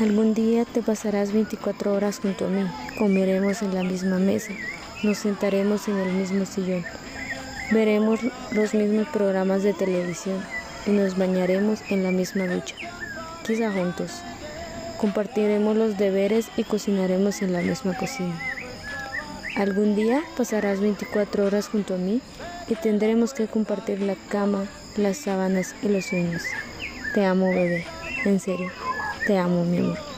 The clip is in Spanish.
Algún día te pasarás 24 horas junto a mí, comeremos en la misma mesa, nos sentaremos en el mismo sillón, veremos los mismos programas de televisión y nos bañaremos en la misma ducha, quizá juntos. Compartiremos los deberes y cocinaremos en la misma cocina. Algún día pasarás 24 horas junto a mí y tendremos que compartir la cama, las sábanas y los sueños. Te amo, bebé. En serio, te amo, mi amor.